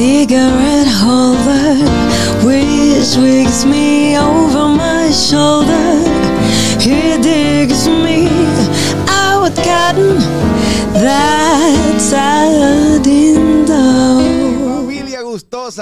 cigarette holder, which wigs me over my shoulder. He digs me out cotton that's out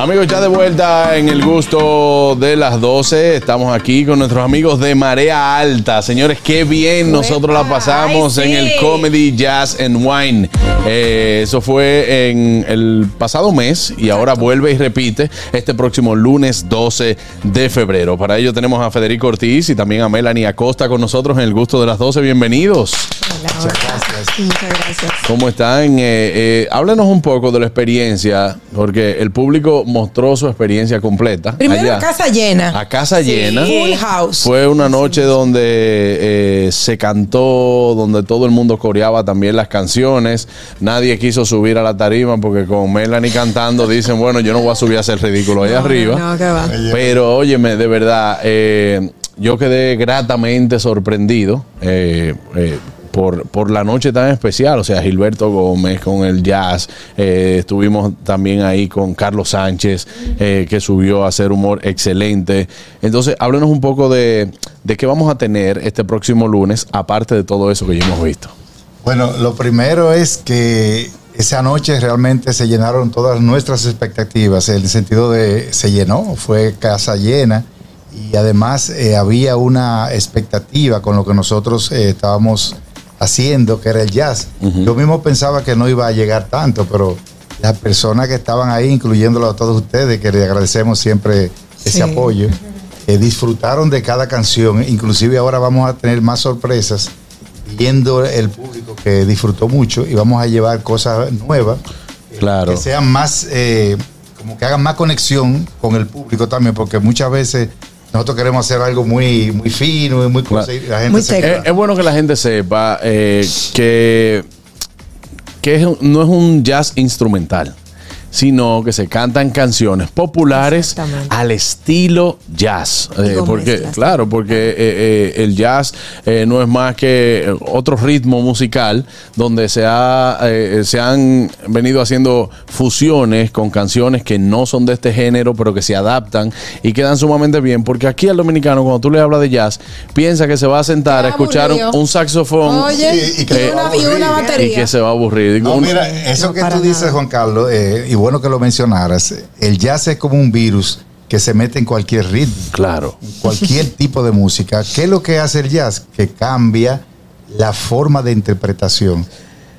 Amigos, ya de vuelta en el gusto de las 12. Estamos aquí con nuestros amigos de Marea Alta. Señores, qué bien nosotros la pasamos Ay, sí. en el Comedy Jazz and Wine. Eh, eso fue en el pasado mes y ahora vuelve y repite este próximo lunes 12 de febrero. Para ello tenemos a Federico Ortiz y también a Melanie Acosta con nosotros en el gusto de las 12. Bienvenidos. Muchas gracias. ¿Cómo están? Eh, eh, háblenos un poco de la experiencia, porque el público mostró su experiencia completa. Primero allá. a casa llena. A casa llena. Full house. Fue una noche donde eh, se cantó, donde todo el mundo coreaba también las canciones. Nadie quiso subir a la tarima porque con Melanie cantando dicen, bueno, yo no voy a subir a hacer ridículo ahí arriba. No, que va. Pero óyeme, de verdad, eh, yo quedé gratamente sorprendido eh, eh, por, por la noche tan especial. O sea, Gilberto Gómez con el jazz. eh, estuvimos también ahí con Carlos Sánchez, eh, que subió a hacer humor excelente. Entonces, háblenos un poco de, de qué vamos a tener este próximo lunes, aparte de todo eso que ya hemos visto. Bueno, lo primero es que esa noche realmente se llenaron todas nuestras expectativas, en el sentido de se llenó, fue casa llena y además eh, había una expectativa con lo que nosotros estábamos haciendo, que era el jazz. Yo mismo pensaba que no iba a llegar tanto, pero las personas que estaban ahí, incluyéndolo a todos ustedes, que les agradecemos siempre ese Sí. apoyo, eh, disfrutaron de cada canción, inclusive ahora vamos a tener más sorpresas viendo el público que disfrutó mucho y vamos a llevar cosas nuevas eh, Claro. que sean más eh, como que hagan más conexión con el público también porque muchas veces nosotros queremos hacer algo muy muy fino y muy Claro. la gente Muy. Es, es bueno que la gente sepa eh, que, que es no es un jazz instrumental, sino que se cantan canciones populares al estilo jazz. Eh, porque, mezclas. claro, porque eh, eh, el jazz eh, no es más que otro ritmo musical donde se, ha, eh, se han venido haciendo fusiones con canciones que no son de este género, pero que se adaptan y quedan sumamente bien. Porque aquí al dominicano, cuando tú le hablas de jazz, piensa que se va a sentar a escuchar un, saxofón Oye, Y- y que y, se va a una, y una y batería. que se va a aburrir. No, mira, eso No, que tú dices. Juan Carlos, eh, y bueno que lo mencionaras, el jazz es como un virus que se mete en cualquier ritmo. claro. cualquier tipo de música. ¿Qué es lo que hace el jazz? Que cambia la forma de interpretación.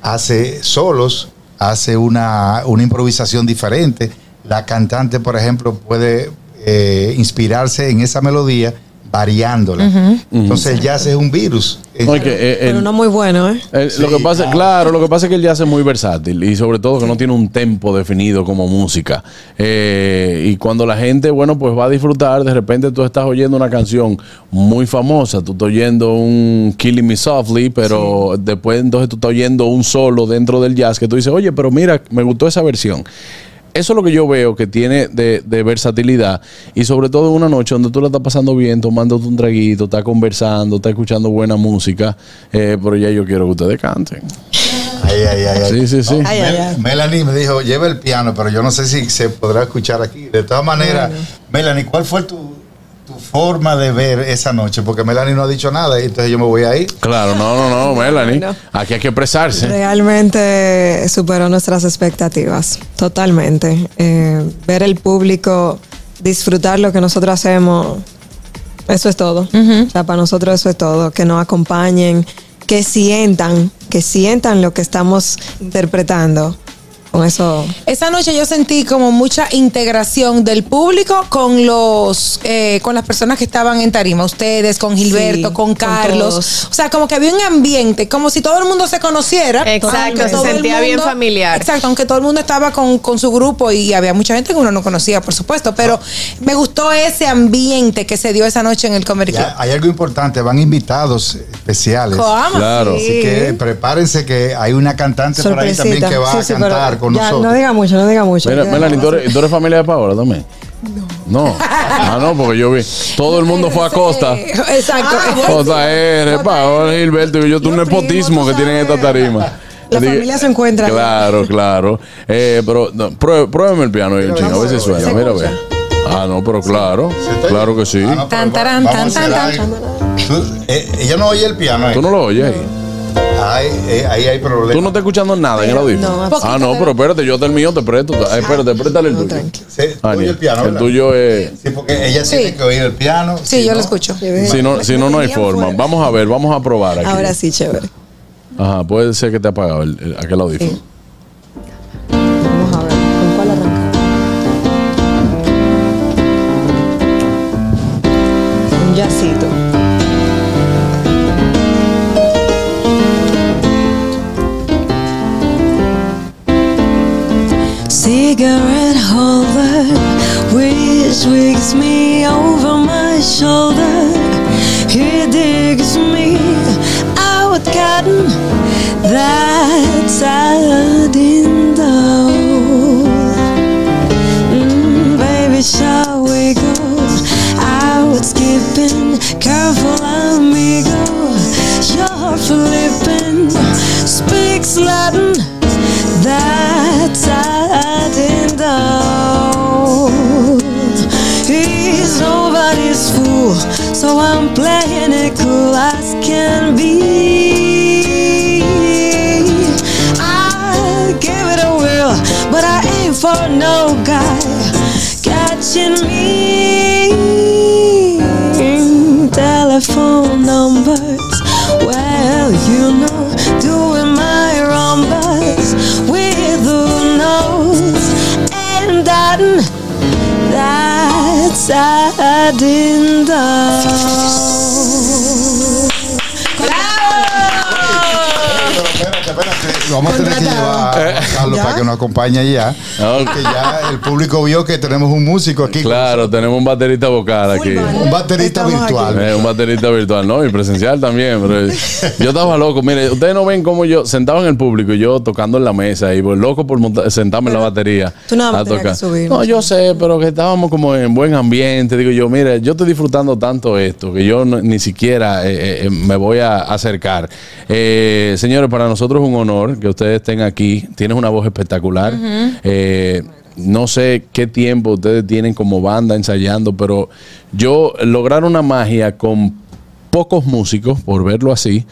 Hace solos, hace una, una improvisación diferente. La cantante, por ejemplo, puede eh, inspirarse en esa melodía variándola. Entonces el jazz es un virus. Eh, Pero el- no muy bueno, ¿eh? Lo que pasa, claro. claro, lo que pasa es que el jazz es muy versátil y sobre todo que no tiene un tempo definido como música. Eh, y cuando la gente, bueno, pues va a disfrutar, de repente tú estás oyendo una canción muy famosa, tú estás oyendo un Killing Me Softly, pero después entonces tú estás oyendo un solo dentro del jazz que tú dices, oye, pero mira, me gustó esa versión. Eso es lo que yo veo que tiene de, de versatilidad y sobre todo en una noche donde tú la estás pasando bien, tomándote un traguito, estás conversando, estás escuchando buena música, eh, pero ya yo quiero que ustedes canten. Ay, ay, ay, ay. Sí, sí, sí. No, Ay, Mel- ay, ay. Melanie me dijo, lleva el piano, pero yo no sé si se podrá escuchar aquí. De todas maneras, Melanie, ¿cuál fue tu forma de ver esa noche? Porque Melanie no ha dicho nada y entonces yo me voy ahí. Claro, no, no, no, Melanie. no. Aquí hay que expresarse. Realmente superó nuestras expectativas, totalmente. Eh, ver el público disfrutar lo que nosotros hacemos, eso es todo. O sea, para nosotros eso es todo. Que nos acompañen, que sientan, que sientan lo que estamos interpretando. Con eso, Esa noche yo sentí como mucha integración del público con los eh, con las personas que estaban en tarima, ustedes, con Gilberto, Sí, con Carlos. o sea, como que había un ambiente, como si todo el mundo se conociera. Exacto, se sentía bien familiar. Exacto, aunque todo el mundo estaba con, con su grupo y había mucha gente que uno no conocía, por supuesto, pero me gustó ese ambiente que se dio esa noche en el. Ya, hay algo importante, van invitados especiales. ¿Cómo? Claro. Así que prepárense que hay una cantante por ahí también que va Sí, a sí, cantar con ya, nosotros. No diga mucho, no diga mucho. Mira, Melanie, ¿tú eres, tú eres familia de Paola también? No. No. Ah, no, porque yo vi. Todo el mundo fue a Costa. Exacto. Costa R, Paola, Gilberto y yo, tú un nepotismo que tienen esta tarima. La Dije, familia se encuentra. Claro, claro. Eh, pero no, pruébeme el piano ahí, un chingo, a ver si suena. Mira, escucha. ve. Ah, no, pero claro. ¿Se está Claro que sí. Ah, no, Tan, a tan, tan. Tú- eh, ella no oye el piano. eh. ¿Tú no lo oyes ahí? Ahí, eh, ahí hay problemas. ¿Tú no estás escuchando nada en el audífono? No, ah, no, pero espérate, yo del mío te presto. Ah, espérate, préstale el No, tuyo. Sí, el piano, el ¿verdad? tuyo es... Sí, porque ella Sí. tiene que oír el piano. Sí, si yo no- lo escucho. Si no, si no, no hay forma. fuera. Vamos a ver, vamos a probar aquí. Ahora sí, chévere. Ajá, puede ser que te ha apagado el, el- aquel audífono. Sí. Vamos a ver, ¿con cuál arranca? Un jazzito. Me I'm playing it cool as can be. I give it a whirl, but I ain't for no guy catching me. Telephone numbers, well, you know, doing my with who knows, and that that's I didn't Pero Lo vamos a tener que llevar a Carlos ¿Ya? para que nos acompañe allá. Ok. Porque ya el público vio que tenemos un músico aquí. Claro, tenemos un baterista vocal aquí. Un baterista Estamos virtual. Eh, un baterista virtual, ¿no? Y presencial también. Pero yo estaba loco. Mire, ustedes no ven cómo yo sentado en el público y yo tocando en la mesa y pues, loco por sentarme en la batería. tú nada más a tenías que subir, No, ¿no? yo sé, pero que estábamos como en buen ambiente. Digo yo, mire, yo estoy disfrutando tanto esto que yo no- ni siquiera eh, eh, me voy a acercar. Eh, señores, para nosotros es un honor que ustedes estén aquí. Tienes una voz espectacular. Eh, no sé qué tiempo ustedes tienen como banda ensayando, pero yo lograr una magia con pocos músicos, por verlo así,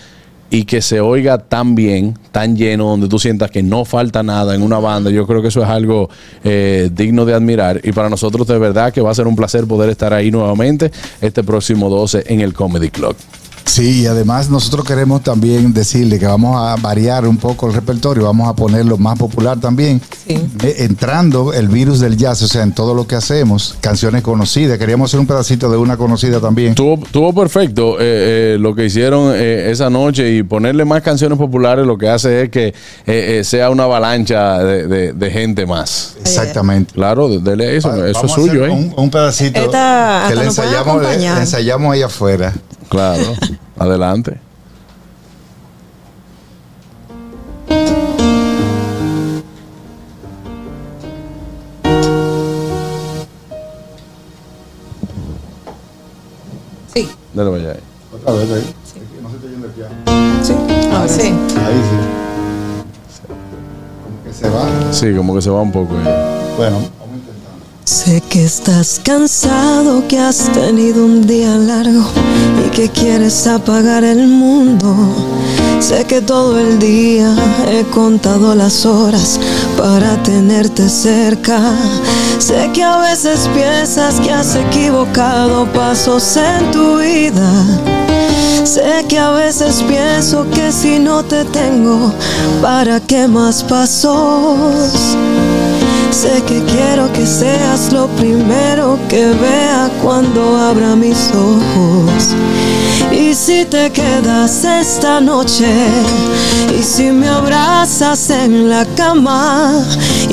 y que se oiga tan bien, tan lleno, donde tú sientas que no falta nada en una banda, yo creo que eso es algo eh, digno de admirar. Y para nosotros de verdad que va a ser un placer poder estar ahí nuevamente este próximo 12 en el Comedy Club. Sí, y además nosotros queremos también decirle que vamos a variar un poco el repertorio, vamos a ponerlo más popular también, Sí. Eh, entrando el virus del jazz, o sea, en todo lo que hacemos, canciones conocidas, queríamos hacer un pedacito de una conocida también. Tuvo, tuvo perfecto eh, eh, lo que hicieron eh, esa noche y ponerle más canciones populares lo que hace es que eh, eh, sea una avalancha de, de- de gente más. Exactamente. Claro, dele eso, eso es suyo, ¿eh? Un, un pedacito Esta- que le ensayamos, le ensayamos ahí afuera. Claro, adelante. Sí. Dale vaya ahí. Otra vez ahí. No se te oyendo el piano. Sí. Ahora sí. Sí. Ahí sí. Como que se va. Sí, como que se va un poco. ahí. Bueno. Sé que estás cansado, que has tenido un día largo y que quieres apagar el mundo. Sé que todo el día he contado las horas para tenerte cerca. Sé que a veces piensas que has equivocado pasos en tu vida. Sé que a veces pienso que si no te tengo, ¿para qué más pasos? Sé que quiero que seas lo primero que vea cuando abra mis ojos. Y si te quedas esta noche, y si me abrazas en la cama,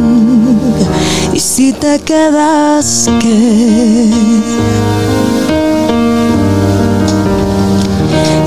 y si te quedas, ¿qué?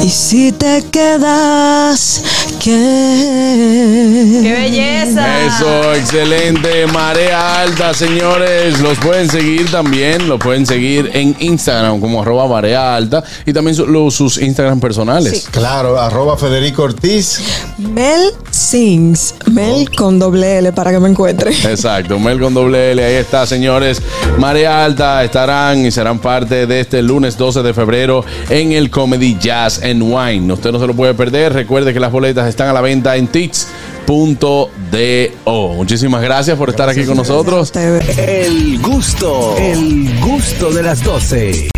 Y si te quedas, ¿qué? ¡Qué belleza! Eso, excelente. Marea Alta, señores. Los pueden seguir también. Los pueden seguir en Instagram como arroba Marea Alta y también su- los- sus Instagram personales. Claro, arroba Federico Ortiz. Mel Sings. Mel con doble L para que me encuentre. Exacto, Mel con doble L, ahí está, señores. Marea Alta estarán y serán parte de este lunes 12 de febrero en el Comedy Jazz and Wine. Usted no se lo puede perder. Recuerde que las boletas están a la venta en tix.do. Muchísimas gracias por estar aquí con nosotros. El gusto, el gusto de las 12.